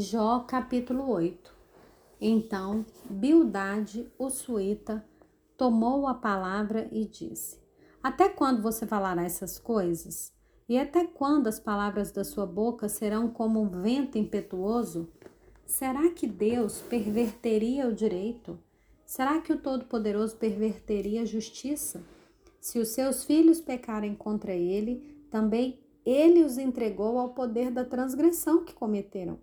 Jó capítulo 8 Então Bildade, o suíta, tomou a palavra e disse: Até quando você falará essas coisas? E até quando as palavras da sua boca serão como um vento impetuoso? Será que Deus perverteria o direito? Será que o Todo-Poderoso perverteria a justiça? Se os seus filhos pecarem contra ele, também ele os entregou ao poder da transgressão que cometeram.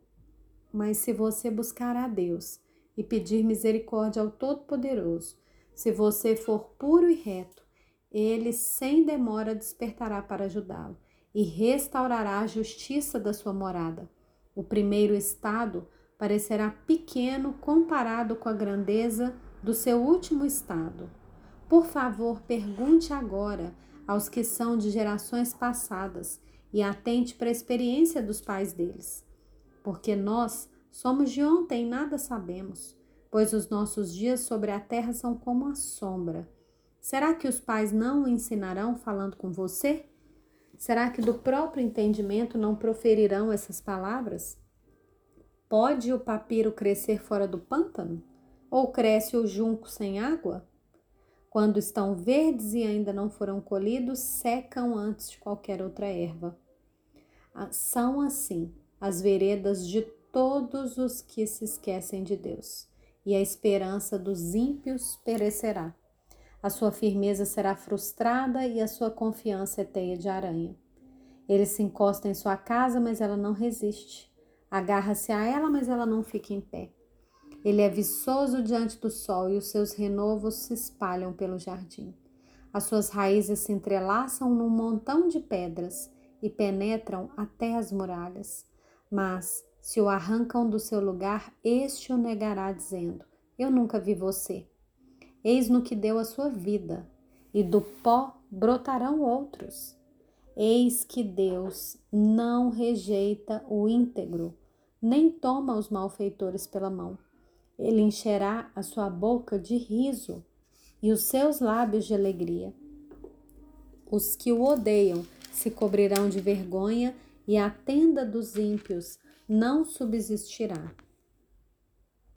Mas se você buscar a Deus e pedir misericórdia ao Todo-Poderoso, se você for puro e reto, ele sem demora despertará para ajudá-lo e restaurará a justiça da sua morada. O primeiro estado parecerá pequeno comparado com a grandeza do seu último estado. Por favor, pergunte agora aos que são de gerações passadas e atente para a experiência dos pais deles. Porque nós somos de ontem e nada sabemos, pois os nossos dias sobre a terra são como a sombra. Será que os pais não o ensinarão falando com você? Será que do próprio entendimento não proferirão essas palavras? Pode o papiro crescer fora do pântano? Ou cresce o junco sem água? Quando estão verdes e ainda não foram colhidos, secam antes de qualquer outra erva. Ah, são assim as veredas de todos os que se esquecem de Deus, e a esperança dos ímpios perecerá. A sua firmeza será frustrada e a sua confiança é teia de aranha. Ele se encosta em sua casa, mas ela não resiste. Agarra-se a ela, mas ela não fica em pé. Ele é viçoso diante do sol e os seus renovos se espalham pelo jardim. As suas raízes se entrelaçam num montão de pedras e penetram até as muralhas. Mas, se o arrancam do seu lugar, este o negará, dizendo: Eu nunca vi você. Eis no que deu a sua vida, e do pó brotarão outros. Eis que Deus não rejeita o íntegro, nem toma os malfeitores pela mão. Ele encherá a sua boca de riso e os seus lábios de alegria. Os que o odeiam se cobrirão de vergonha e a tenda dos ímpios não subsistirá.